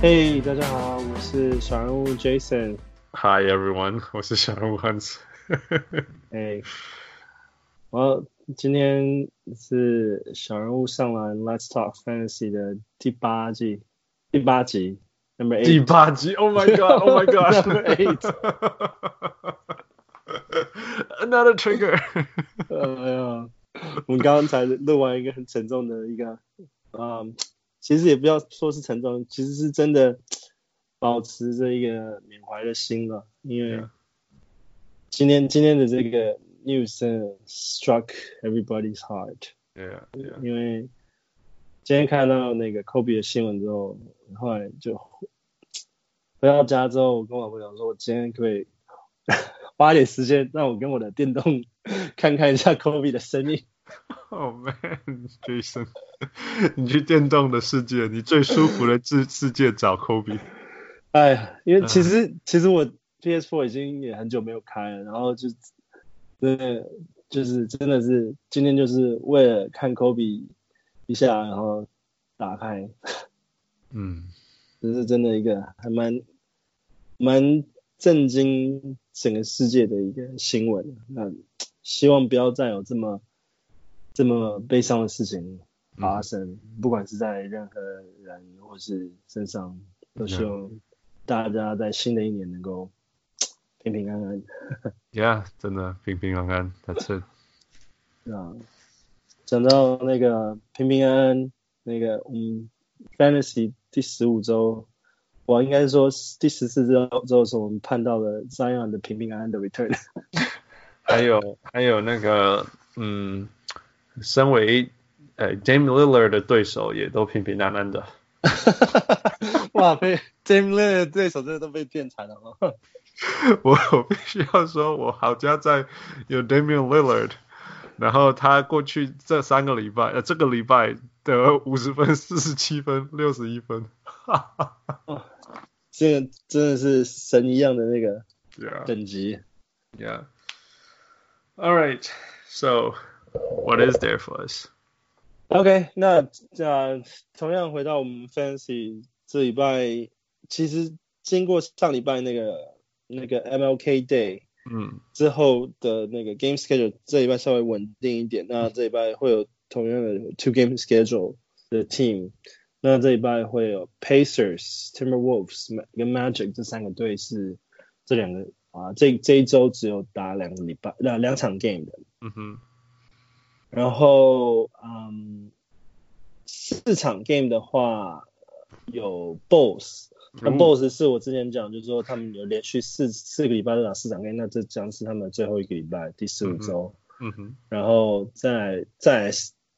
嘿，大家好，我是小人物 Jason。Hi everyone，我是小人物 Hans。哎，我今天是小人物上篮 Let's Talk Fantasy 的第八季第八集，Number Eight。第八集，Oh my God，Oh my God，Number Eight。Another trigger。哎呀，我们刚刚才录完一个很沉重的一个，嗯。其实也不要说是沉重，其实是真的保持着一个缅怀的心了，因为今天今天的这个 news struck everybody's heart。Yeah, yeah. 因为今天看到那个 Kobe 的新闻之后，后来就回到家之后，我跟我老婆讲说，我今天可以花点时间让我跟我的电动 看看一下 Kobe 的生命。Oh man，Jason，你去电动的世界，你最舒服的世 世界找 Kobe。哎呀，因为其实、嗯、其实我 PS4 已经也很久没有开了，然后就真的就是真的是今天就是为了看 Kobe 一下，然后打开。嗯，这是真的一个还蛮蛮震惊整个世界的一个新闻。那希望不要再有这么。这么悲伤的事情发生，嗯，不管是在任何人或是身上，都希望大家在新的一年能够 平平安安。Yeah，真的平平安安，That's it。啊，讲到那个平平安安，那个嗯，Fantasy 第十五周，我应该是说第十四周周的时候，我们盼到了 Zion 的平平安安的 return。还有还有那个嗯。身为呃 Dame Lillard 的对手也都平平安安的。哇，被 Dame Lillard 的对手真的都被骗惨了吗？我 我必须要说，我好家在有 Damian Lillard，然后他过去这三个礼拜，呃，这个礼拜得五十分、四十七分、六十一分，哈哈哈。这个真的是神一样的那个等级。Yeah. All right. So. What is there for us? OK，那呃，同样回到我们 Fantasy 这礼拜，其实经过上礼拜那个那个 MLK Day，嗯，之后的那个 Game Schedule 这礼拜稍微稳定一点，那这礼拜会有同样的 Two Game Schedule 的 Team，那这礼拜会有 Pacers、Timberwolves 跟 Magic 这三个队是这两个啊，这这一周只有打两个礼拜两两场 Game 的，嗯哼。 然后，嗯，四场 game 的话有 BOSS，那 BOSS 是我之前讲，就是说他们有连续四四个礼拜都打四场 game，那这将是他们最后一个礼拜，第十五周。嗯哼。然后在在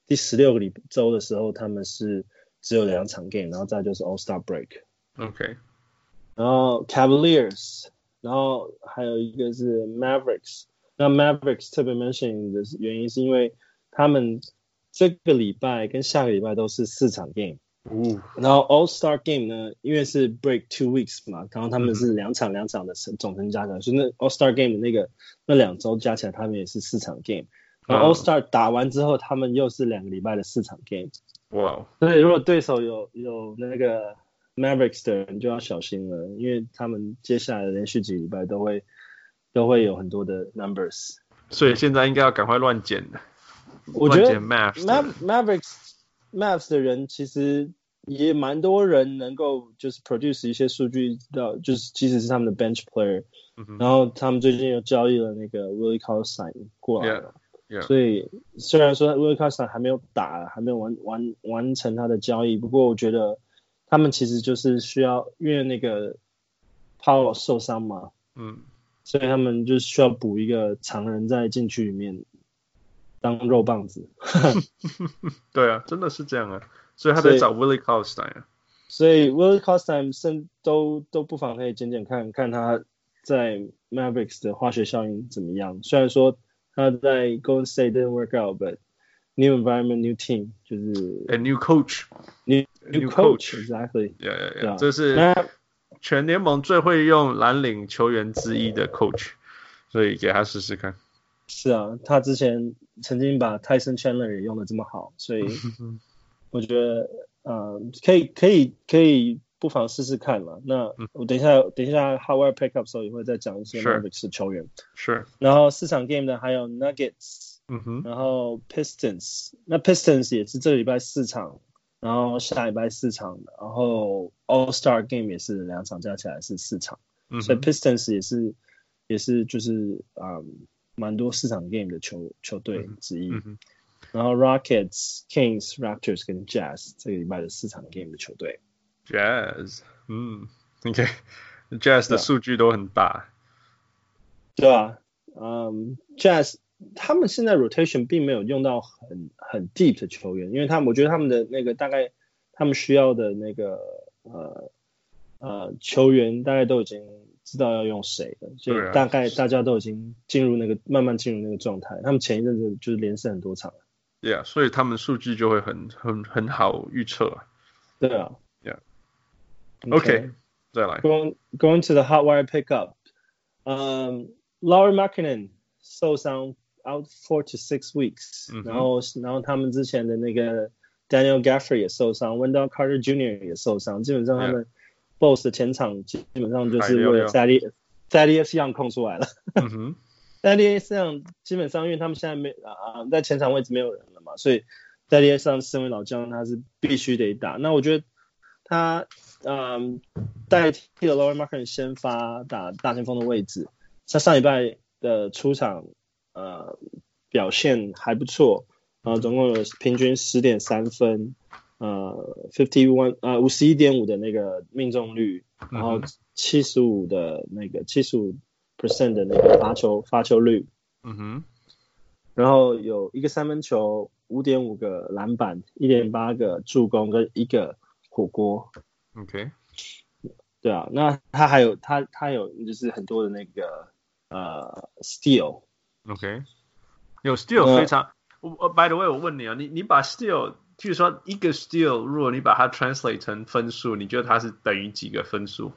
第十六个礼周的时候，他们是只有两场 game，然后再就是 All Star Break。OK。然后 Cavaliers，然后还有一个是 Mavericks，那 Mavericks 特别 mention 的原因是因为。他们这个礼拜跟下个礼拜都是四场 game，嗯，然后 All Star Game 呢，因为是 break two weeks 嘛，然后他们是两场两场的总成加起来，嗯，所以那 All Star Game 的那个那两周加起来，他们也是四场 game，然后 All Star 打完之后，他们又是两个礼拜的四场 game，哇，所以如果对手有有那个 Mavericks 的人就要小心了，因为他们接下来的连续几个礼拜都会都会有很多的 numbers，所以现在应该要赶快乱捡我觉得 Mavericks Mavs 的人其实也蛮多人能够就是 produce 一些数据到，就是即使是他们的 bench player，、嗯、然后他们最近又交易了那个 Willie Cauley-Stein 过来了，yeah, yeah. 所以虽然说 Willie Cauley-Stein 还没有打，还没有完完完成他的交易，不过我觉得他们其实就是需要，因为那个 Powell 受伤嘛，嗯，所以他们就需要补一个常人在禁区里面。当肉棒子，对啊，真的是这样啊，所以他得找 Willie 啊，所以 Willie Cauley-Stein 甚都都不妨可以捡捡看看他在 Mavericks 的化学效应怎么样。虽然说他在 Golden State didn't work out，but new environment, new team 就是 a new coach，new new, new coach，exactly，yeah yeah yeah，这是全联盟最会用蓝领球员之一的 coach，所以给他试试看。是啊，他之前曾经把 Tyson Chandler 也用的这么好，所以 我觉得呃可以可以可以不妨试试看嘛。那我等一下，嗯、等一下 Howard pick up 时候也会再讲一些 Mavericks 的球员。是。然后四场 game 的还有 Nuggets，嗯哼，然后 Pistons，那 Pistons 也是这个礼拜四场，然后下礼拜四场，然后 All Star game 也是两场加起来是四场，嗯、所以 Pistons 也是也是就是啊蛮、嗯、多市场 game 的球球队之一。嗯然后 Rockets、Kings、Raptors 跟 Jazz 这个礼拜的市场 game 的球队。Jazz，嗯，OK，Jazz、okay. 的数据都很大，对吧？嗯，Jazz 他们现在 rotation 并没有用到很很 deep 的球员，因为他们我觉得他们的那个大概他们需要的那个呃呃球员大概都已经知道要用谁的，所以大概大家都已经进入那个慢慢进入那个状态。他们前一阵子就是连胜很多场。Yeah，所以他们数据就会很很很好预测。对啊。Yeah，OK，再来。Going going to the hot wire pickup，嗯、um,，Lauri Markkanen 受伤 out four to six weeks，、嗯、然后然后他们之前的那个 Daniel Gaffrey 也受伤，Wendell Carter Jr. 也受伤，基本上他们的前场基本上就是为了 Thaddeus Thaddeus Young 空出来了。嗯哼。在 NBA 上基本上，因为他们现在没啊，在前场位置没有人了嘛，所以在 NBA 上身为老将，他是必须得打。那我觉得他嗯代替了 Lauri Markkanen 先发打大前锋的位置。他上礼拜的出场呃表现还不错，然后总共有平均十点三分，呃 fifty one 呃五十一点五的那个命中率，然后七十五的那个七十五。percent 的那个发球发球率，嗯哼，然后有一个三分球，五点五个篮板，一点八个助攻跟一个火锅，OK，对啊，那他还有他他有就是很多的那个呃 steal，OK，有 steal 非常，我、呃、by the way 我问你啊，你你把 steal，譬如说一个 steal，如果你把它 translate 成分数，你觉得它是等于几个分数？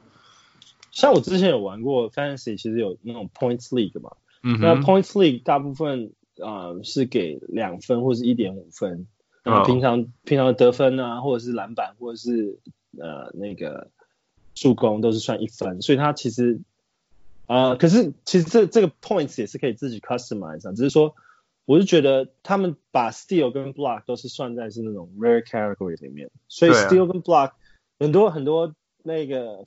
像我之前有玩过 Fantasy，其实有那种 Points League 嘛。嗯。那 Points League 大部分啊、呃、是给两分或是一点五分。然后平常、oh. 平常的得分啊，或者是篮板，或者是呃那个助攻都是算一分。所以它其实啊、呃，可是其实这这个 Points 也是可以自己 customize 啊。只是说，我是觉得他们把 Steal 跟 Block 都是算在是那种 Rare Category 里面。所以 Steal 跟 Block 很多很多那个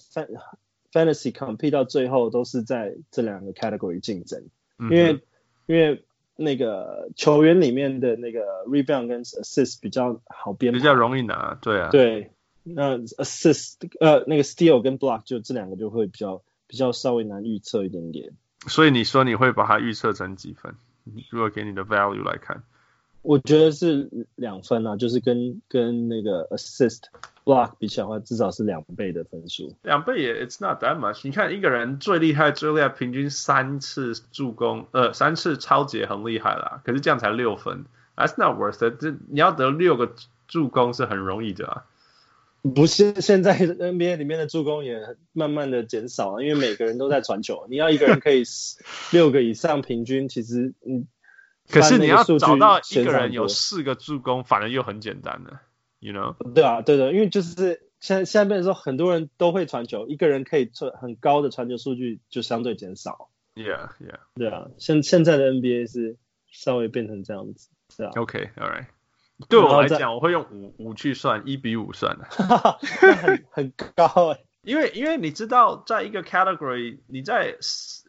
Fantasy compete 到最后都是在这两个 category 竞争，因为、嗯、因为那个球员里面的那个 rebound 跟 assist 比较好编，比较容易拿，对啊，对，那 assist 呃那个 steal 跟 block 就这两个就会比较比较稍微难预测一点点。所以你说你会把它预测成几分？如果给你的 value 来看，我觉得是两分啊，就是跟跟那个 assist。block 比起来的话，至少是两倍的分数。两倍也，it's not that much。你看一个人最厉害、最厉害，平均三次助攻，呃，三次抄截很厉害啦。可是这样才六分，that's not worth it。这你要得六个助攻是很容易的啊。不是，现在 NBA 里面的助攻也慢慢的减少了，因为每个人都在传球。你要一个人可以 六个以上平均，其实嗯，可是你要找到一个人有四个助攻，反而又很简单的。You know？对啊，对的，因为就是现在现在变成说很多人都会传球，一个人可以传很高的传球数据就相对减少。Yeah, yeah。对啊，现现在的 NBA 是稍微变成这样子，是啊。OK, all right。对我来讲，我会用五五去算，一比五算 的。很很高哎，因为因为你知道，在一个 category，你在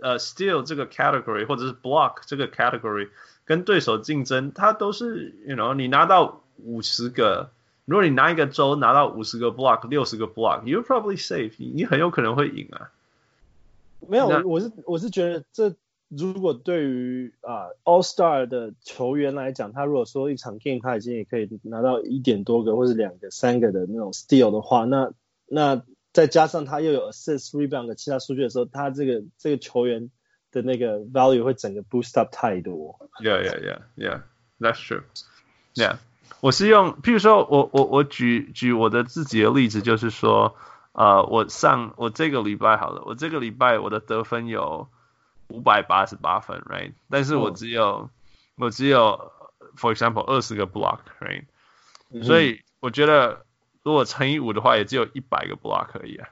呃 steal 这个 category 或者是 block 这个 category 跟对手竞争，它都是 you know 你拿到五十个。如果你拿一个周拿到五十个 block，六十个 block，you probably safe，你很有可能会赢啊。没有，我是我是觉得这如果对于啊、All Star 的球员来讲，他如果说一场 game 他已经也可以拿到一点多个或者两个、三个的那种 steal 的话，那那再加上他又有 assist、rebound 的其他数据的时候，他这个这个球员的那个 value 会整个 boost up 太多。Yeah, yeah, yeah, yeah. That's true. Yeah. 我是用，譬如说我我我举举我的自己的例子，就是说，呃，我上我这个礼拜好了，我这个礼拜我的得分有五百八十八分，right？但是我只有、哦、我只有，for example，二十个 block，right？、嗯、所以我觉得如果乘以五的话，也只有一百个 block 而已啊。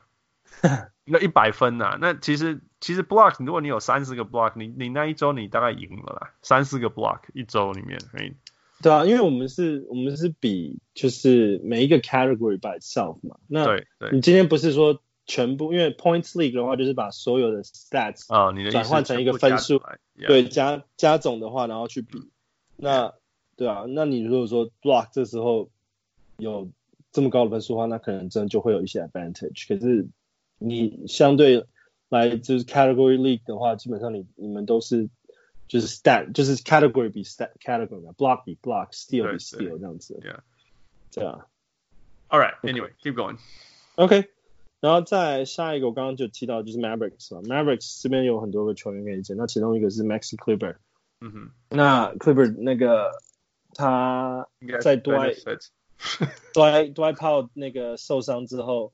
那一百分呐、啊，那其实其实 block，如果你有三十个 block，你你那一周你大概赢了啦，三四个 block 一周里面，right？。对啊，因为我们是，我们是比就是每一个 category by itself 嘛。那你今天不是说全部，因为 points league 的话，就是把所有的 stats 啊、哦，你的转换成一个分数，对，加加总的话，然后去比。那对啊，那你如果说 block 这时候有这么高的分数的话，那可能真的就会有一些 advantage。可是你相对来就是 category league 的话，基本上你你们都是。就是 stat，就是 category 比 stat category，block 比 block，steal 比 steal 这样子。Yeah，对啊。All right，anyway，keep going。OK， 然后再下一个，我刚刚就提到就是 Mavericks 了，Mavericks 这边有很多个球员可以捡，那其中一个是 Maxi Kleber。嗯哼。那 Kleber 那个他在 Dwight Dwight Dwight Powell 那个受伤之后，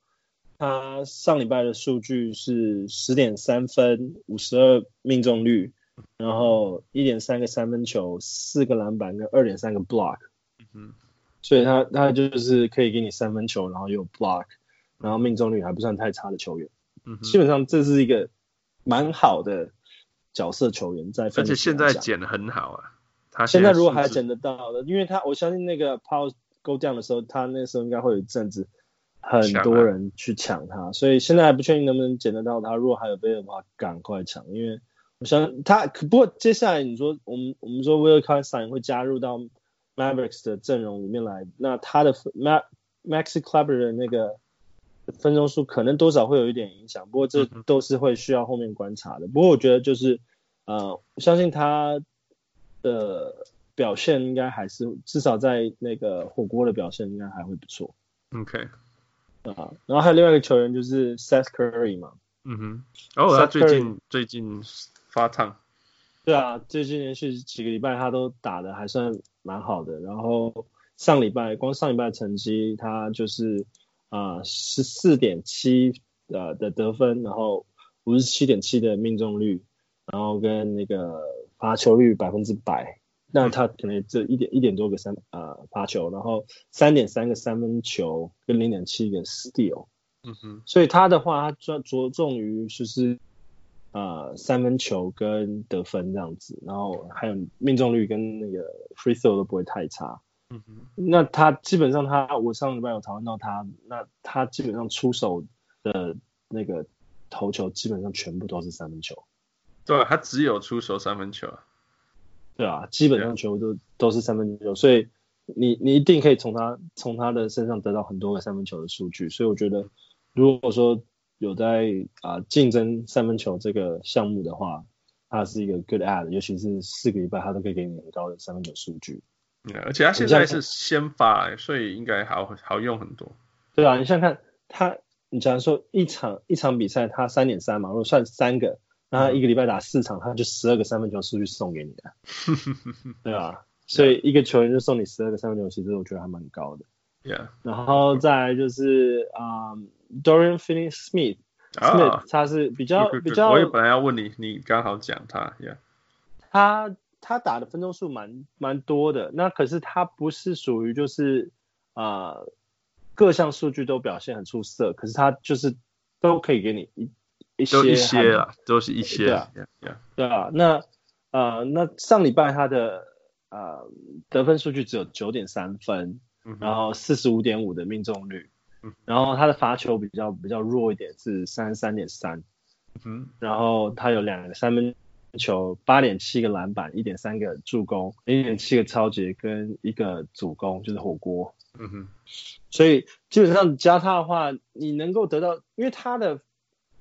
他上礼拜的数据是十点三分，五十二命中率。然后一点三个三分球，四个篮板跟二点三个 block，嗯哼，所以他他就是可以给你三分球，然后又有 block，然后命中率还不算太差的球员，嗯，基本上这是一个蛮好的角色球员在，而且现在捡的很好啊，他现在如果还捡得到的，因为他我相信那个 Powell go down 的时候，他那时候应该会有一阵子很多人去抢他，所以现在还不确定能不能捡得到他，如果还有备的话，赶快抢，因为。我想他，不过接下来你说我们我们说 Will Cauley-Stein 会加入到 Mavericks 的阵容里面来，那他的 Max Maxi Kleber 的那个分钟数可能多少会有一点影响，不过这都是会需要后面观察的。不过我觉得就是呃，相信他的表现应该还是至少在那个火锅的表现应该还会不错。OK 啊，然后还有另外一个球员就是 Seth Curry 嘛，嗯哼，哦，他最近最近。发烫，对啊，最近连续几个礼拜他都打的还算蛮好的。然后上礼拜光上礼拜的成绩，他就是啊十四点七呃的得分，然后五十七点七的命中率，然后跟那个罚球率百分之百。那他可能这一点一点多个三呃罚球，然后三点三个三分球跟零点七个 steal。嗯哼，所以他的话，他专着重于就是。啊、呃，三分球跟得分这样子，然后还有命中率跟那个 free throw 都不会太差。嗯哼，那他基本上他，我上礼拜有讨论到他，那他基本上出手的那个投球基本上全部都是三分球。对，他只有出手三分球。对啊，基本上全部都都是三分球，所以你你一定可以从他从他的身上得到很多个三分球的数据。所以我觉得，如果说有在啊竞争三分球这个项目的话，他是一个 good ad，尤其是四个礼拜他都可以给你很高的三分球数据。嗯，而且他现在是先发，所以应该好好用很多。对啊，你想看他，你假如说一场一场比赛他三点三嘛，如果算三个，那他一个礼拜打四场，他就十二个三分球数据送给你的。对啊，所以一个球员就送你十二个三分球，其实我觉得还蛮高的。Yeah，然后再来就是啊。Um, Dorian Finney-Smith，Smith，、oh, 他是比较.比较。我也本来要问你，你刚好讲他，Yeah。他他打的分钟数蛮蛮多的，那可是他不是属于就是啊、呃、各项数据都表现很出色，可是他就是都可以给你一一些，一些啊，都是一些，对啊，yeah, yeah. 对啊，那呃那上礼拜他的呃得分数据只有九点三分，嗯、然后四十五点五的命中率。然后他的罚球比较比较弱一点，是三十三点三。嗯，然后他有两个三分球，八点七个篮板，一点三个助攻，零点七个超级跟一个主攻，就是火锅。嗯哼，所以基本上加他的话，你能够得到，因为他的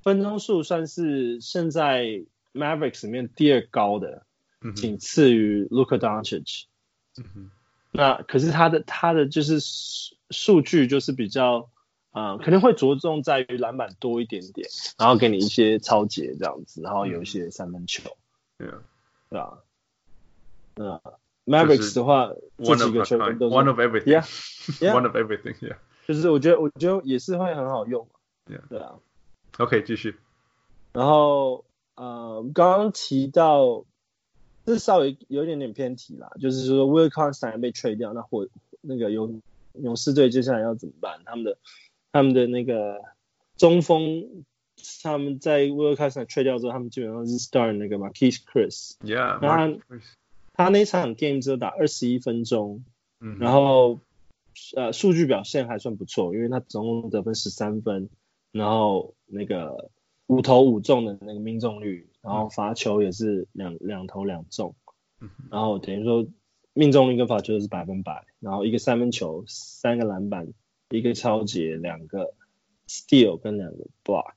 分钟数算是现在 Mavericks 里面第二高的，嗯、仅次于 Luka Doncic。嗯哼，那可是他的他的就是数据就是比较。啊、嗯，可能会着重在于篮板多一点点，然后给你一些超节这样子，然后有一些三分球，对啊，对啊，嗯，Mavericks 的话，这几个球员都是 one of everything，yeah，one yeah, of everything，yeah，就是我觉得我觉得也是会很好用，yeah，对啊，OK，继续，然后呃，刚刚提到，这稍微有一点点偏题啦，就是说 Will Cauley-Stein 被 trade 掉，那或那个勇。勇士队接下来要怎么办？他们的他们的那个中锋，他们在 Will Carson trade 掉之后，他们基本上是 start 那个 Marquese Chriss。Yeah，他他那场 game 只有打二十一分钟，嗯，然后呃数据表现还算不错，因为他总共得分十三分，然后那个五投五中的那个命中率，然后罚球也是两两投两中，然后等于说。命中率跟罚球是百分百，然后一个三分球，三个篮板，一个超截，两个 steal 跟两个 block，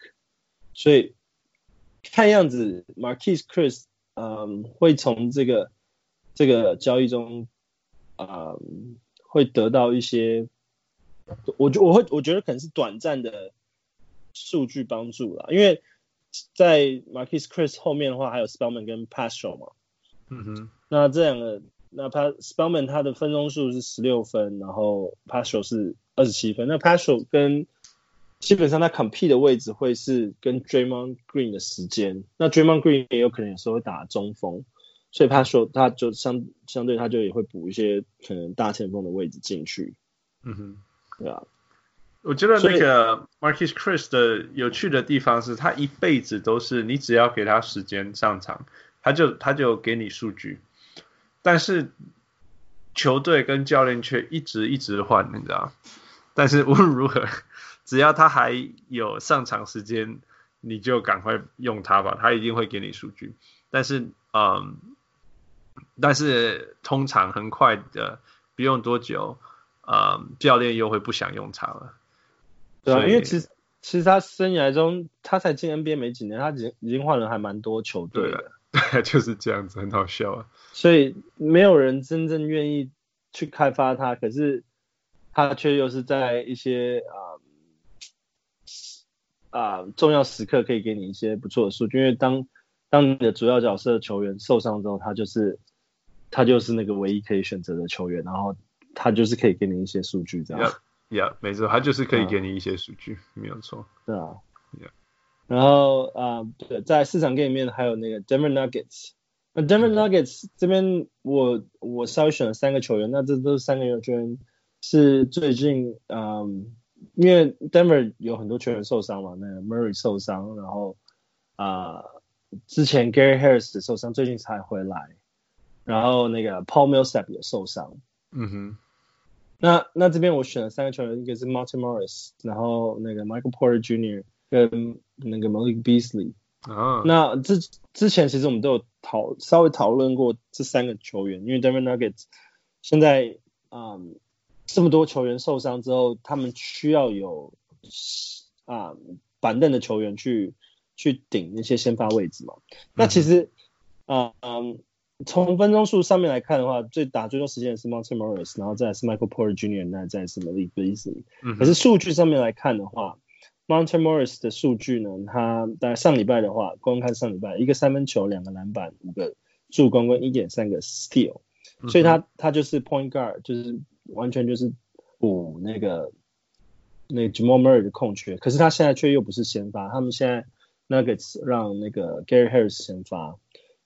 所以看样子 Marquese Chriss 嗯会从这个这个交易中嗯会得到一些，我觉我会我觉得可能是短暂的数据帮助啦，因为在 Marquese Chriss 后面的话还有 Spellman 跟 Paschall 嘛，嗯哼，那这两个。那他 Spellman 他的分钟数是十六分，然后 Paschall 是二十七分。那 Paschall 跟基本上他 compete 的位置会是跟 Draymond Green 的时间。那 Draymond Green 也有可能有时候会打中锋，所以 Paschall 他就相相对他就也会补一些可能大前锋的位置进去。嗯哼，对啊。我觉得那个 Marquese Chriss 的有趣的地方是他一辈子都是你只要给他时间上场，他就他就给你数据。但是球队跟教练却一直一直换，你知道？但是无论如何，只要他还有上场时间，你就赶快用他吧，他一定会给你数据。但是，嗯，但是通常很快的，不用多久，嗯，教练又会不想用他了。对啊，因为其实其实他生涯中，他才进 NBA 没几年，他已经已经换了还蛮多球队了。对，就是这样子，很好笑啊。所以没有人真正愿意去开发他，可是他却又是在一些啊啊、重要时刻可以给你一些不错的数据。因为当当你的主要角色球员受伤之后，他就是他就是那个唯一可以选择的球员，然后他就是可以给你一些数据，这样。Yeah, yeah, 没错，他就是可以给你一些数据，啊、没有错。对啊。Yeah. 然后啊，对、呃，在市场 game 里面还有那个 Denver Nuggets。那 Denver Nuggets 这边我我稍微选了三个球员，那这都是三个球员是最近嗯，因为 Denver 有很多球员受伤嘛，那个 Murray 受伤，然后啊、呃、之前 Gary Harris 受伤，最近才回来，然后那个 Paul Millsap 也受伤。嗯哼。那那这边我选了三个球员，一个是 Martin Morris，然后那个 Michael Porter Jr. 跟那个 Malik Beasley。啊，那之之前其实我们都有讨稍微讨论过这三个球员，因为 Denver Nuggets 现在嗯这么多球员受伤之后，他们需要有啊、嗯、板凳的球员去去顶那些先发位置嘛。那其实啊嗯从分钟数上面来看的话，最打最多时间的是 Monte Morris，然后再来是 Michael Porter Jr.，那再来是 Malik Beasley。可是数据上面来看的话，Monte Morris 的数据呢？他大概上礼拜的话，光看上礼拜，一个三分球，两个篮板，五个助攻跟一点三个 steal，所以他他就是 point guard，就是完全就是补那个那个 Jamal Murray 的空缺。可是他现在却又不是先发，他们现在 Nuggets 让那个 Gary Harris 先发，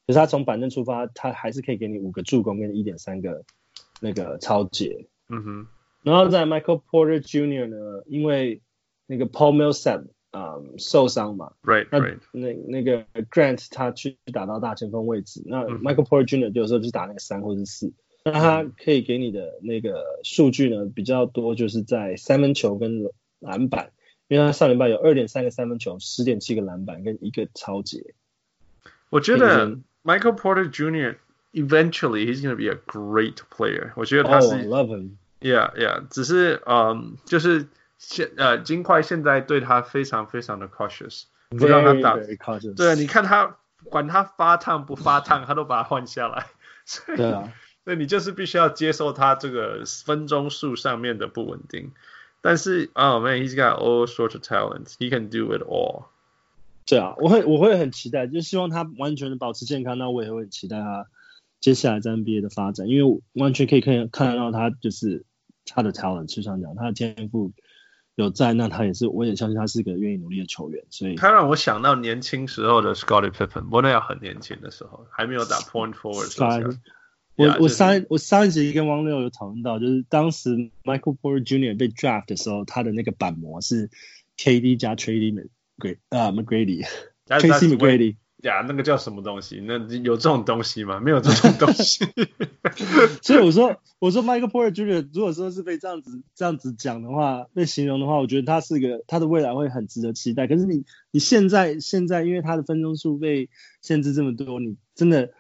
可是他从板凳出发，他还是可以给你五个助攻跟一点三个那个超解。嗯哼，然后在 Michael Porter Jr. 呢，因为那个 Paul Millsap 啊、um, 受伤嘛，right, 那 right. 那那个 Grant 他去打到大前锋位置，那 Michael Porter Jr. 有时候就打那个三或者四，那他可以给你的那个数据呢比较多，就是在三分球跟篮板，因为他上礼拜有二点三个三分球，十点七个篮板跟一个超截。我觉得 Michael Porter Jr. eventually he's going to be a great player。我觉得他是、oh, love him。Yeah, yeah，只是嗯，um, 就是。现呃，金块现在对他非常非常的 cautious，不让他打。Very, very cautious. 对，你看他管他发烫不发烫，他都把他换下来。所以，对啊，所以你就是必须要接受他这个分钟数上面的不稳定。但是，Oh man，he's got all sorts of talent，he can do it all。对啊，我会我会很期待，就希望他完全的保持健康。那我也会很期待他接下来在 NBA 的发展，因为完全可以看看得到他就是他的 talent，就像讲他的天赋。有在，那他也是，我也相信他是一个愿意努力的球员，所以他让我想到年轻时候的 Scottie Pippen，不过那要很年轻的时候，还没有打 point forward。我 Yeah, 我就是上一我上一集跟汪六有讨论到，就是当时 Michael Porter Jr. 被 draft 的时候，他的那个板模是 KD 加 Tracy McGrady 啊 McGrady，Tracy McGrady。呀，那个叫什么东西？那有这种东西吗？没有这种东西。所以我说，我说 Michael Porter Jr. 如果说是被这样子这样子讲的话，被形容的话，我觉得他是个他的未来会很值得期待。可是你你现在现在因为他的分钟数被限制这么多，你真的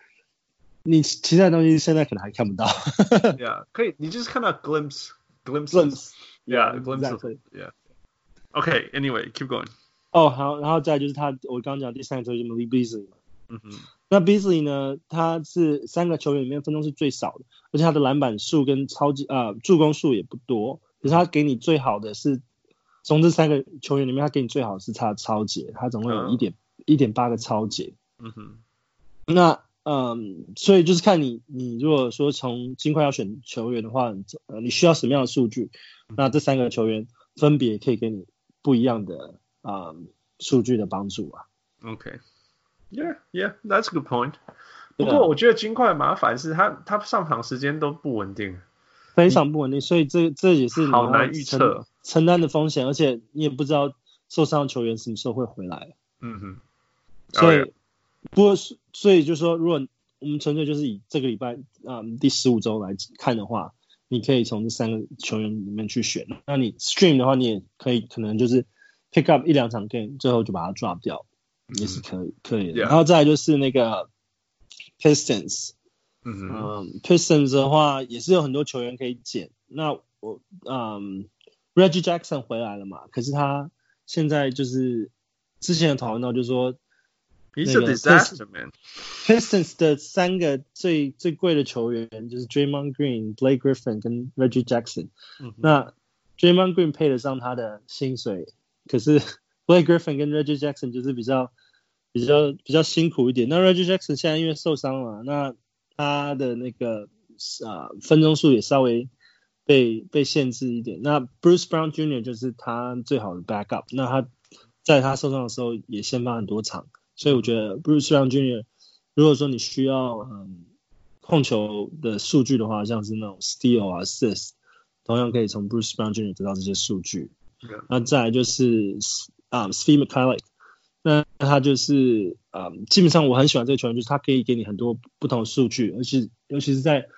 你其他的东西现在可能还看不到。yeah，可以，你就是看到 glimpse glimpse glimpse yeah glimpse yeah okay anyway keep going 哦，好，然后再就是他，我刚刚讲第三个球员 Malik Beasley 嗯哼，那 Beasley 呢，他是三个球员里面分钟是最少的，而且他的篮板数跟超级啊、呃、助攻数也不多，可是他给你最好的是从这三个球员里面，他给你最好的是他的抄截，他总共有一点一点八个超级。嗯哼，那嗯，所以就是看你你如果说从金块要选球员的话，呃，你需要什么样的数据？那这三个球员分别可以给你不一样的。啊、um,，数据的帮助啊。OK，Yeah，Yeah，That's、okay. a good point。不过我觉得金块麻烦是他他上场时间都不稳定，非常不稳定，所以这这也是好难预测承担的风险，而且你也不知道受伤的球员什么时候会回来。嗯哼，所以、oh, yeah. 不过所以就是说，如果我们纯粹就是以这个礼拜啊、um, 第十五周来看的话，你可以从这三个球员里面去选。那你 stream 的话，你也可以可能就是。pick up 一两场 game，最后就把它 drop 掉，也是可以、嗯、可以的。然后再来就是那个 Pistons，嗯嗯，Pistons 的话也是有很多球员可以捡。那我嗯，Reggie Jackson 回来了嘛？可是他现在就是之前有讨论到，就是说 ，He's a disaster man。Pistons 的三个最最贵的球员就是 Draymond Green、Blake Griffin 跟 Reggie Jackson。嗯、那 Draymond Green 配得上他的薪水。可是 Blake Griffin 跟 Reggie Jackson 就是比较比较比较辛苦一点。那 Reggie Jackson 现在因为受伤了，那他的那个啊分钟数也稍微被被限制一点。那 Bruce Brown Jr. 就是他最好的 backup。那他在他受伤的时候也先发很多场， 所以我觉得 Bruce Brown Jr. 如果说你需要嗯控球的数据的话，像是那种 steal 啊 assist，同样可以从 Bruce Brown Jr. 得到这些数据。那再来就是啊、um,，Svi Mykhailiuk 那他就是啊，um, 基本上我很喜欢这个球员，就是他可以给你很多不同的数据，而且尤其是在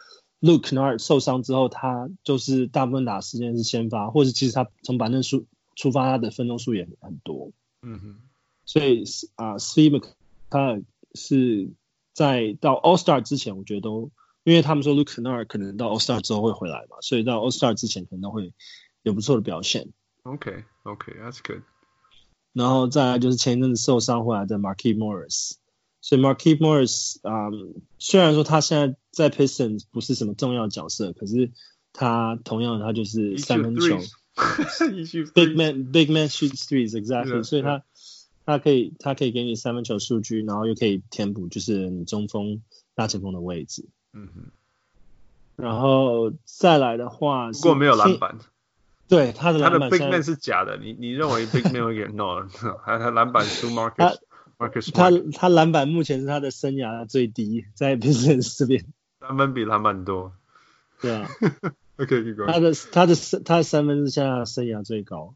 Luke Kennard 受伤之后，他就是大部分打时间是先发，或者其实他从板凳数出发，他的分钟数也很多。嗯哼，所以啊，Svi Mykhailiuk 是在到 All Star 之前，我觉得都因为他们说 Luke Kennard 可能到 All Star 之后会回来嘛，所以到 All Star 之前可能都会有不错的表现。OK，OK，That's、okay, good。然后再来就是前一阵子受伤回来的 Markieff Morris，所以 Markieff Morris，嗯，虽然说他现在在 Pistons 不是什么重要角色，可是他同样他就是三分球，Big man，Big man shoots threes，exactly，所以他他可以他可以给你三分球数据，然后又可以填补就是你中锋大前锋的位置。嗯哼。然后再来的话，不过没有篮板。对他的篮板，他的 big man 是假的，你你认为 big man 会给 no？他他篮板输 Marcus Marcus，他他篮板目前是他的生涯最低，在 Pistons 这边三分比篮板多。对啊，OK，他的他的他的三分是现在生涯最高，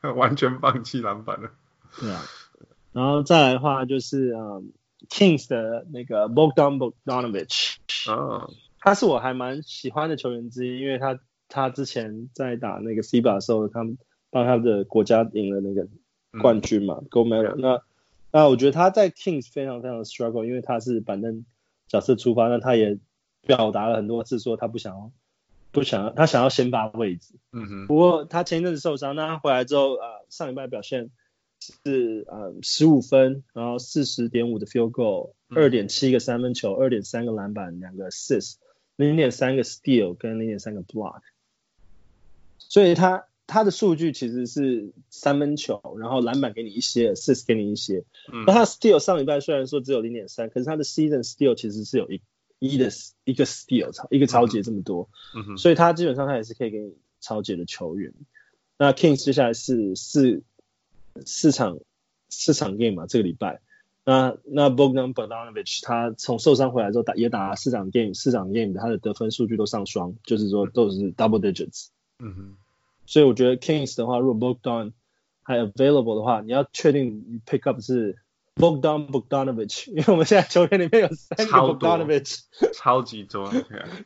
完全放弃篮板了。对啊，然后再来的话就是嗯 Kings 的那个 Bogdan Bogdanovic，啊，他是我还蛮喜欢的球员之一，因为他。他之前在打那个 FIBA 的时候，他们帮他的国家赢了那个冠军嘛、嗯、，Gold Medal。那那我觉得他在 Kings 非常非常的 struggle，因为他是板凳角色出发，那他也表达了很多次说他不想要不想要他想要先发位置。嗯哼。不过他前一阵子受伤，那他回来之后啊、呃，上礼拜表现是呃十五分，然后四十点五的 field goal，二点七个三分球，二点三个篮板，两个 assist，零点三个 steal 跟零点三个 block。所以他他的数据其实是三分球，然后篮板给你一些，assist 给你一些。嗯。那他 steal 上礼拜虽然说只有零点三，可是他的 season steal 其实是有一一的一个 steal 超一个超级这么多。嗯哼。所以他基本上他也是可以给你超级的球员。那 Kings 接下来是四四场四场 game 嘛，这个礼拜。那那 Bogdan Bogdanovic 他从受伤回来之后打也打了四场 game，四场 game 他的得分数据都上双，就是说都是 double digits。嗯哼。所以我觉得 Kings 的话，如果 Bogdan 还 available 的话，你要确定你 pick up 是 Bogdan Bogdanovic，因为我们现在球员里面有三个 Bogdanovic，超级多，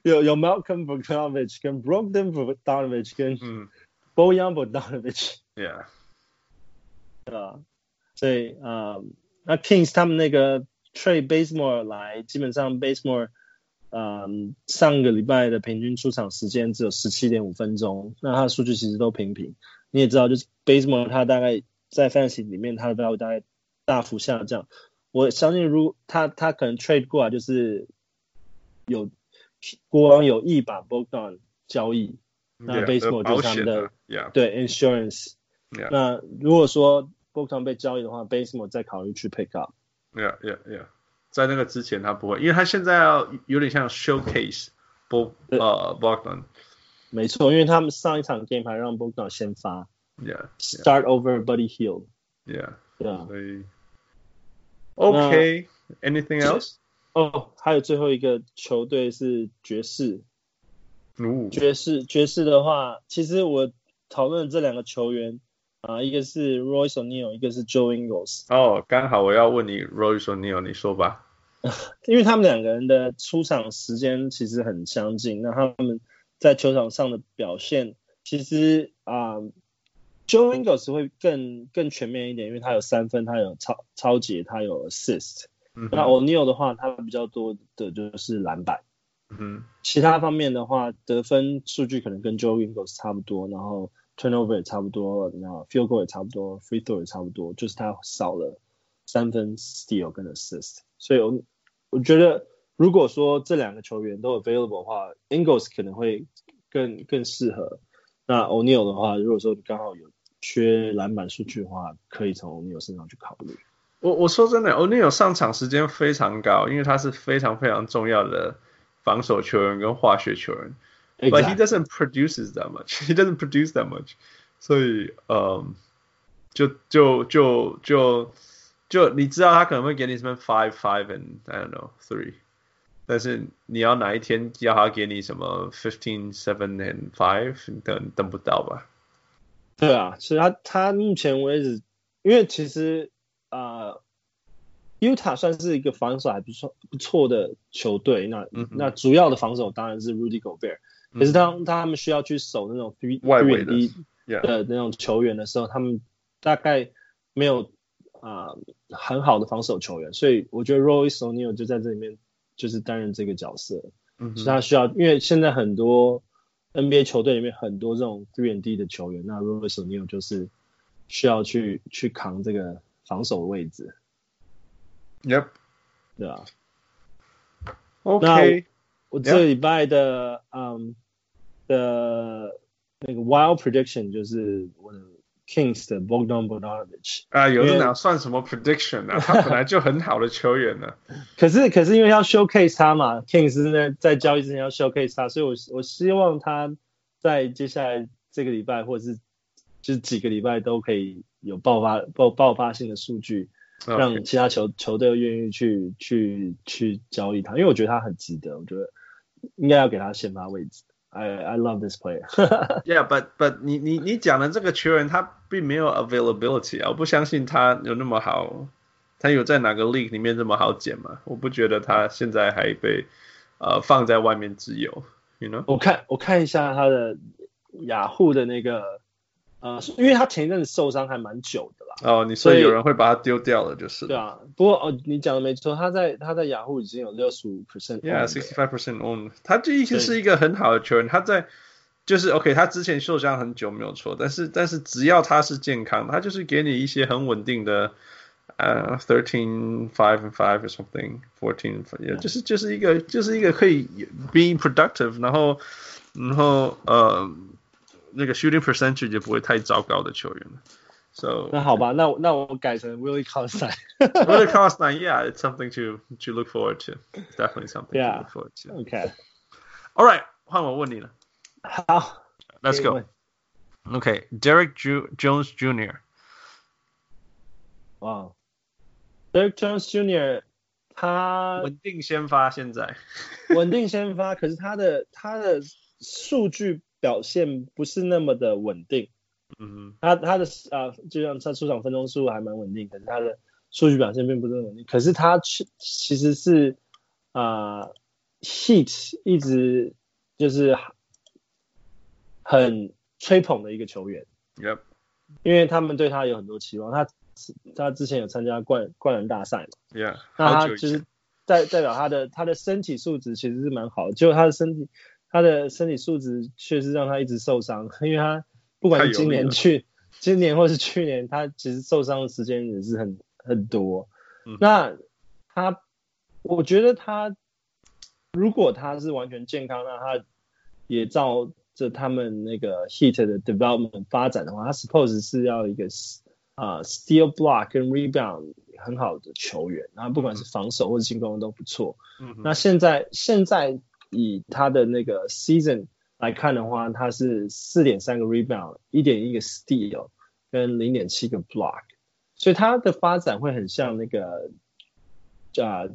有有 Malcolm Bogdanovic 跟 Bogdan Bogdanovic 跟 Bojan Bogdanovic，yeah，对吧？所以啊，那 Kings 他们那个 trade Bazemore 来，基本上 Basemore，。嗯，上个礼拜的平均出场时间只有十七点五分钟，那他的数据其实都平平。你也知道，就是 Basemore 他大概在 Fantasy 里面他的标大概大幅下降。我相信，如他他可能 trade 过来，就是有国王有意把 Bogdan 交易，那 Basemore 就是他们的对 insurance。那如果说 Bogdan 被交易的话 b a s e m o r e 再考虑去 pick up。Yeah, yeah, yeah. 在那个之前他不会，因为他现在要有点像 showcase Bo 呃 Bogdan，没错，因为他们上一场 game 还让 Bogdan 先发，yeah，start over Buddy Hield，yeah，对啊，所以，OK，anything else？哦，还有最后一个球队是爵士，爵士爵士的话，其实我讨论这两个球员啊，一个是 Royce O'Neal，一个是 Joe Ingles。哦，刚好我要问你 Royce O'Neal，你说吧。因为他们两个人的出场时间其实很相近，那他们在球场上的表现其实啊、呃、，Joe Ingles 会更更全面一点，因为他有三分，他有超超截，他有 assist。嗯、那 O'Neal 的话，他比较多的就是篮板。嗯，其他方面的话，得分数据可能跟 Joe Ingles 差不多，然后 turnover 也差不多，然后 field goal 也差不多，free throw 也差不多，就是他少了三分 steal 跟 assist，所以我。我觉得，如果说这两个球员都 available 的话，Ingles 可能会更更适合。那 O'Neal 的话，如果说你刚好有缺篮板数据的话，可以从 O'Neal 身上去考虑。我我说真的，O'Neal 上场时间非常高，因为他是非常非常重要的防守球员跟化学球员。Exactly. But he doesn't produce that much. He doesn't produce that much. 所以，嗯，就就就就。就就你知道他可能会给你什么 five five and I don't know three，但是你要哪一天要他给你什么 fifteen seven and five，等等不到吧？对啊，其实他他目前为止，因为其实啊、呃、，Utah 算是一个防守还不错不错的球队，那、嗯、那主要的防守当然是 Rudy Gobert，、嗯、 可是当他们需要去守那种 three three D 的那种球员的时候，他们大概没有。啊、呃，很好的防守球员，所以我觉得 Royce O'Neal 就在这里面就是担任这个角色。嗯，是他需要，因为现在很多 NBA 球队里面很多这种 three and D 的球员，那 Royce O'Neal 就是需要去去扛这个防守的位置。Yep，对啊。OK，我这礼拜的嗯、um, 的那个 Wild Prediction 就是我的。Kings 的 Bogdan Bogdanovic 啊，有的哪算什么 prediction 啊？他本来就很好的球员呢。可是可是因为要 showcase 他嘛，Kings 在在交易之前要 showcase 他，所以我我希望他在接下来这个礼拜或者是就是几个礼拜都可以有爆发爆爆发性的数据.让其他球球队愿意去去去交易他，因为我觉得他很值得，我觉得应该要给他先发位置。I I love this player. yeah, but but 你你你讲的这个球员他并没有 availability 啊，我不相信他有那么好，他有在哪个 league 里面这么好捡吗？我不觉得他现在还被呃放在外面自由，you know？我看我看一下他的雅虎的那个。呃，因为他前一阵子受伤还蛮久的啦。哦，你说有人会把他丢掉了，就是。对啊，不过哦，你讲的没错，他在他在雅虎已经有六十五 percent。Yeah，sixty five percent own。他这一直是一个很好的球员，他在就是 OK，他之前受伤很久没有错，但是但是只要他是健康，他就是给你一些很稳定的呃 thirteen five and five or something fourteen，就是就是一个就是一个可以 being productive，然后然后呃。那个 shooting percentage 就不会太糟糕的球员了，so 那好吧，那我那我改成 Willie Cauley-Stein。Willie Cauley-Stein，yeah，it's something to to look forward to，definitely something to look forward to。OK，all right，换我问你了。好，Let's go。OK，Derek Jones Jr。哇， Derrick Jones Jr. 他稳定先发，现在稳定先发，可是他的他的数据 表现不是那么的稳定。嗯，他他的啊，就像他出场分钟数还蛮稳定，可是他的数据表现并不是很稳定。可是他其其实是啊，Heat 一直就是很吹捧的一个球员。Yep. 因为他们对他有很多期望，他他之前有参加灌灌篮大赛嘛，Yeah，那他就是代代表他的他的身体素质其实是蛮好的，结果他的身体他的身体素质确实让他一直受伤，因为他不管是今年去今年或是去年，他其实受伤的时间也是很很多。嗯、那他我觉得他如果他是完全健康，那他也照。着他们那个 Heat 的 development 发展的话，他 suppose 是要一个啊、uh, steal block 跟 rebound 很好的球员，然后不管是防守或者进攻都不错。嗯，那现在现在以他的那个 season 来看的话，他是四点三个 rebound，一点一个 steal 跟零点七个 block，所以他的发展会很像那个啊、uh,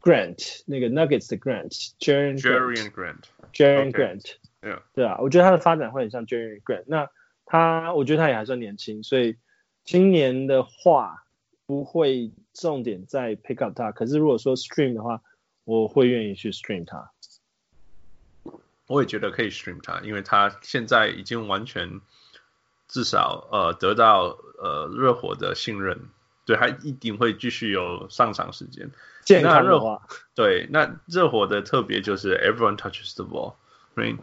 Grant 那个 Nuggets 的 Grant，Jerian Grant，Jerian Grant。对啊，我觉得他的发展会很像 Jerry Grant。那他，我觉得他也还算年轻，所以今年的话不会重点在 pick up 他。可是如果说 stream 的话，我会愿意去 stream 他。我也觉得可以 stream 他，因为他现在已经完全至少呃得到呃热火的信任，对，他一定会继续有上场时间。健康的话，对，那热火的特别就是 everyone touches the ball，right？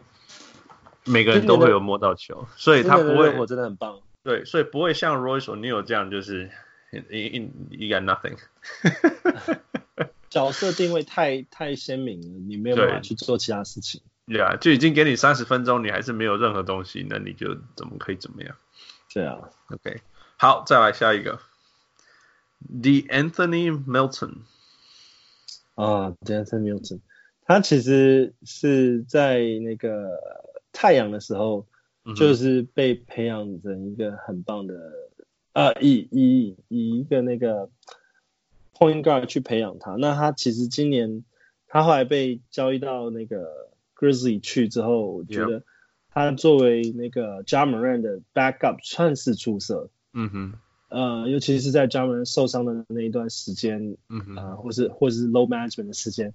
每个人都会有摸到球，所以他不会，我真的很棒。对，所以不会像 Royce O'Neal 这样，就是一一一个 nothing。角色定位太太鲜明了，你没有办法去做其他事情。对啊，就已经给你三十分钟，你还是没有任何东西，那你就怎么可以怎么样？对啊，OK，好，再来下一个，The Anthony Milton。啊，De'Anthony Milton，他其实是在那个。太阳的时候，就是被培养成一个很棒的，啊、呃，以以以一个那个 point guard 去培养他。那他其实今年他后来被交易到那个 Grizzly 去之后，我觉得他作为那个 Ja Morant 的 backup 算是出色。嗯哼，呃，尤其是在 Ja Morant 受伤的那一段时间，嗯哼，啊、呃，或是或是 low management 的时间，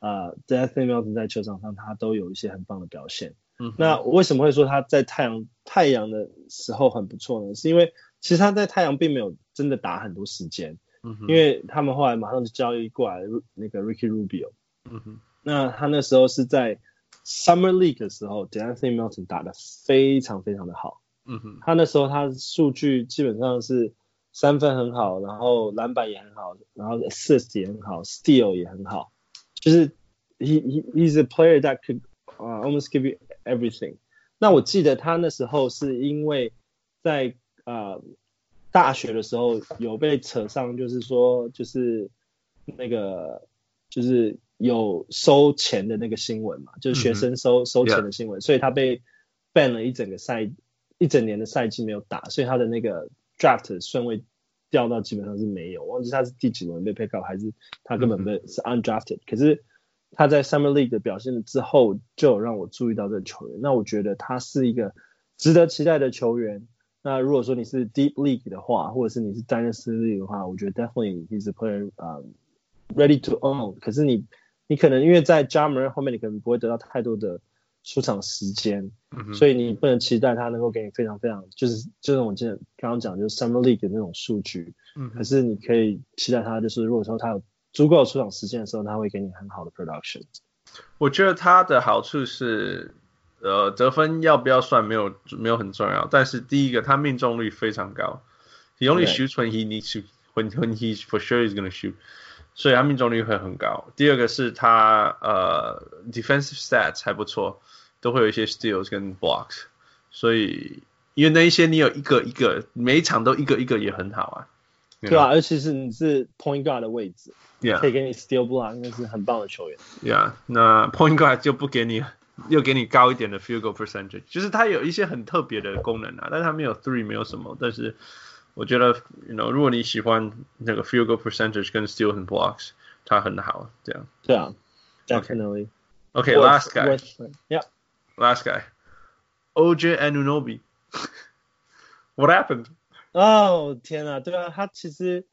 啊、呃，De'Anthony Melton 在球场上他都有一些很棒的表现。嗯，那我为什么会说他在太阳太阳的时候很不错呢？是因为其实他在太阳并没有真的打很多时间，嗯，因为他们后来马上就交易过来那个 Ricky Rubio，嗯哼，那他那时候是在 Summer League 的时候，De'Anthony Melton 打得非常非常的好，嗯哼，他那时候他数据基本上是三分很好，然后篮板也很好，然后 Assist 也很好，Steal 也很好，就是 he he he's a player that could 啊、uh,，almost give you everything。那我记得他那时候是因为在啊、uh, 大学的时候有被扯上，就是说就是那个就是有收钱的那个新闻嘛，就是学生收、mm -hmm. 收钱的新闻，所以他被 ban 了一整个赛一整年的赛季没有打，所以他的那个 draft 顺位掉到基本上是没有，忘记他是第几轮被 pick up 还是他根本被是 undrafted，、mm -hmm. 可是。他在 Summer League 的表现之后，就有让我注意到这个球员。那我觉得他是一个值得期待的球员。那如果说你是 Deep League 的话，或者是你是 Dynasty League 的话，我觉得 Definitely he's a player，啊、um,，ready to own。可是你你可能因为在 Ja Morant 后面，你可能不会得到太多的出场时间，嗯、所以你不能期待他能够给你非常非常就是就是我记得刚刚讲就是 Summer League 的那种数据。嗯，可是你可以期待他，就是如果说他有。足够的出场时间的时候，他会给你很好的 production。我觉得他的好处是，呃，得分要不要算没有没有很重要，但是第一个他命中率非常高，he only shoots when he needs to when when he for sure is gonna shoot，所以他命中率会很高。第二个是他呃 defensive stats 还不错，都会有一些 steals 跟 blocks，所以因为那一些你有一个一个每一场都一个一个也很好啊。对啊，而且是你是 point guard 的位置，yeah. 可以给你 steal block，那是很棒的球员。Yeah，那 point guard 就不给你，又给你高一点的 field goal percentage，就是他有一些很特别的功能啊，但是他没有 three，没有什么，但是我觉得，you know，如果你喜欢那个 field goal percentage 跟 steal 和 blocks，他很好，这样。对啊，definitely。Okay, last guy. Yeah. Last guy. OJ Anunoby. What happened? 哦天啊，对啊，他其实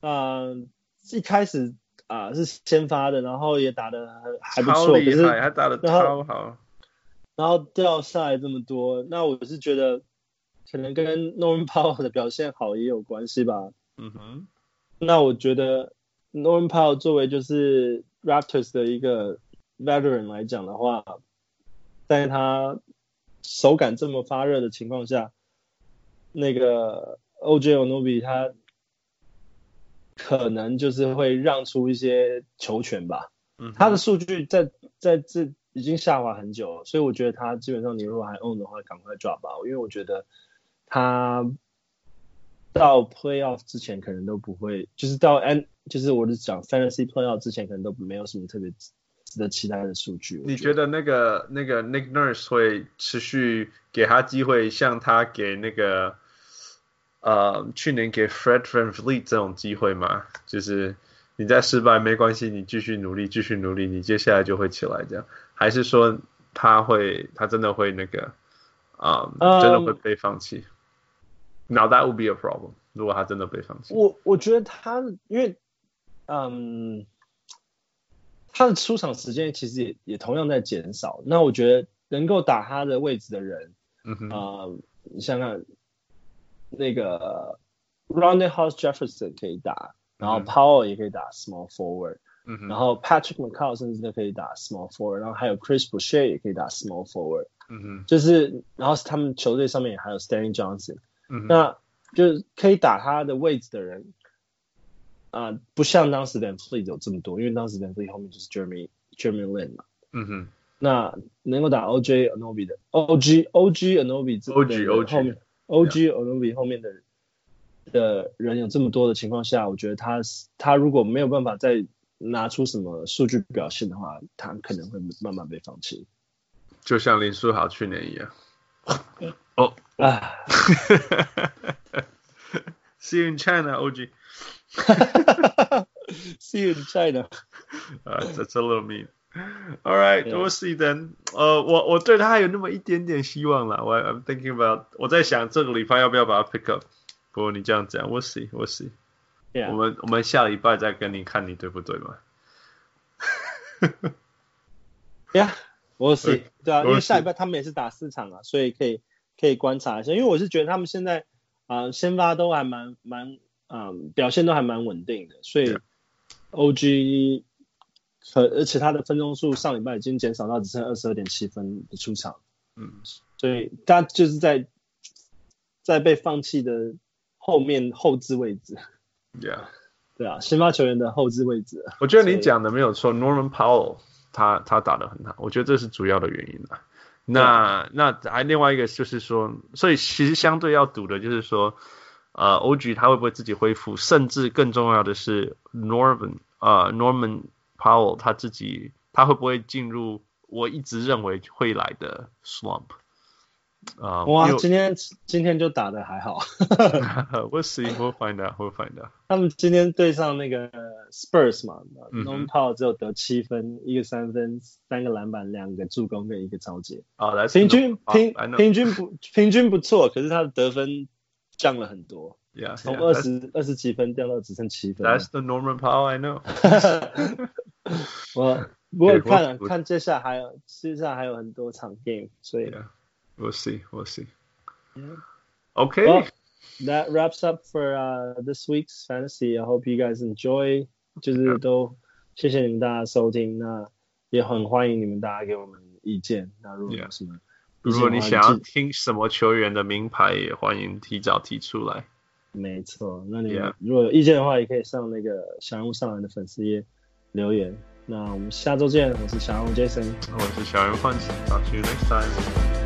啊、呃、一开始啊、呃、是先发的，然后也打得还不错，超厉害，可是还打得超好。然后掉下来这么多，那我是觉得 可能跟 Norman Powell 的表现好也有关系吧。嗯哼。那我觉得 Norman Powell 作为就是 Raptors 的一个 veteran 来讲的话，在他手感这么发热的情况下，那个 OJ Anunoby 他可能就是会让出一些球权吧。嗯。他的数据在在这。已经下滑很久了，所以我觉得他基本上你如果还 own 的话，赶快 drop 吧，因为我觉得他到 playoff 之前可能都不会，就是到 n 就是我是讲 fantasy playoff 之前可能都没有什么特别值得期待的数据。你觉得那个那个 Nick Nurse 会持续给他机会，像他给那个呃去年给 Fred VanVleet 这种机会吗？就是。你再失败没关系，你继续努力，继续努力，你接下来就会起来。这样，还是说他会，他真的会那个，啊、um, 真的会被放弃？Now that would be a problem。如果他真的被放弃，我我觉得他，因为，嗯，他的出场时间其实也也同样在减少。那我觉得能够打他的位置的人，嗯哼，啊、呃，你想想那个 Rondae House Jefferson 可以打。然后 Powell 也可以打 small forward，、嗯、然后 Patrick McCall 甚至都可以打 small forward，然后还有 Chris Boucher 也可以打 small forward，嗯哼，就是然后他们球队上面也还有 Stanley Johnson，嗯，那就是可以打他的位置的人，啊、呃，不像当时 Van Fleet 有这么多，因为当时 Van Fleet 后面就是 Jeremy Jeremy Lin 嘛，嗯哼，那能够打 OJ Anunoby 的 OG OG Anunoby OG OG 后面 OG Anunoby 后面的。的人有这么多的情况下，我觉得他他如果没有办法再拿出什么数据表现的话，他可能会慢慢被放弃。就像林书豪去年一样。哦啊！See you in China, OG. See you in China. Uh, that's a little mean. All right, yeah. we'll see then. 呃，我我对他还有那么一点点希望啦。我 I'm thinking about，我在想这个礼拜要不要把他 pick up。不过你这样讲，We'll see, we'll see. Yeah. 我们我们下礼拜再跟你看你对不对嘛？Yeah，we'll see. 对啊，因为下礼拜他们也是打四场啊，所以可以 可以观察一下。因为我是觉得他们现在啊、呃，先发都还蛮蛮啊，表现都还蛮稳定的，所以 OG 和而且他的分钟数上礼拜已经减少到只剩二十二点七分的出场，嗯，所以他就是在在被放弃的。后面后置位置，Yeah，对啊，先发球员的后置位置。我觉得你讲的没有错，Norman Powell 他他打的很好，我觉得这是主要的原因啊。那那还另外一个就是说，所以其实相对要赌的就是说，呃，OG 他会不会自己恢复，甚至更重要的是 Norman 呃 Norman Powell 他自己他会不会进入我一直认为会来的 slump。啊、uh,！哇，今天今天就打的还好。We'll see, we'll find out, we'll find out. 他们今天对上那个 Spurs 嘛嗯、只有得七分，一个三分，三个篮板，两个助攻跟一个抄截。哦，来，平均平平均不平均不错，可是他的得分降了很多。Yeah，从二十二十几分掉到只剩七分。That's the Norman Powell I know 我。我不过看了看接下来还有接下来还有很多场 game，所以。Yeah. We'll see, we'll see. Yeah. Okay. Well, that wraps up for uh, this week's fantasy. I hope you guys enjoy. 就是都谢谢你们大家收听，那也很欢迎你们大家给我们意见。那如果有什么，yeah. 如果你想要听什么球员的名牌，也欢迎提早提出来。没错，那你们如果有意见的话，也可以上那个小人物上篮的粉丝页留言。那我们下周见，我是小人物 Jason，我是小人物 Punch，talk to you next time。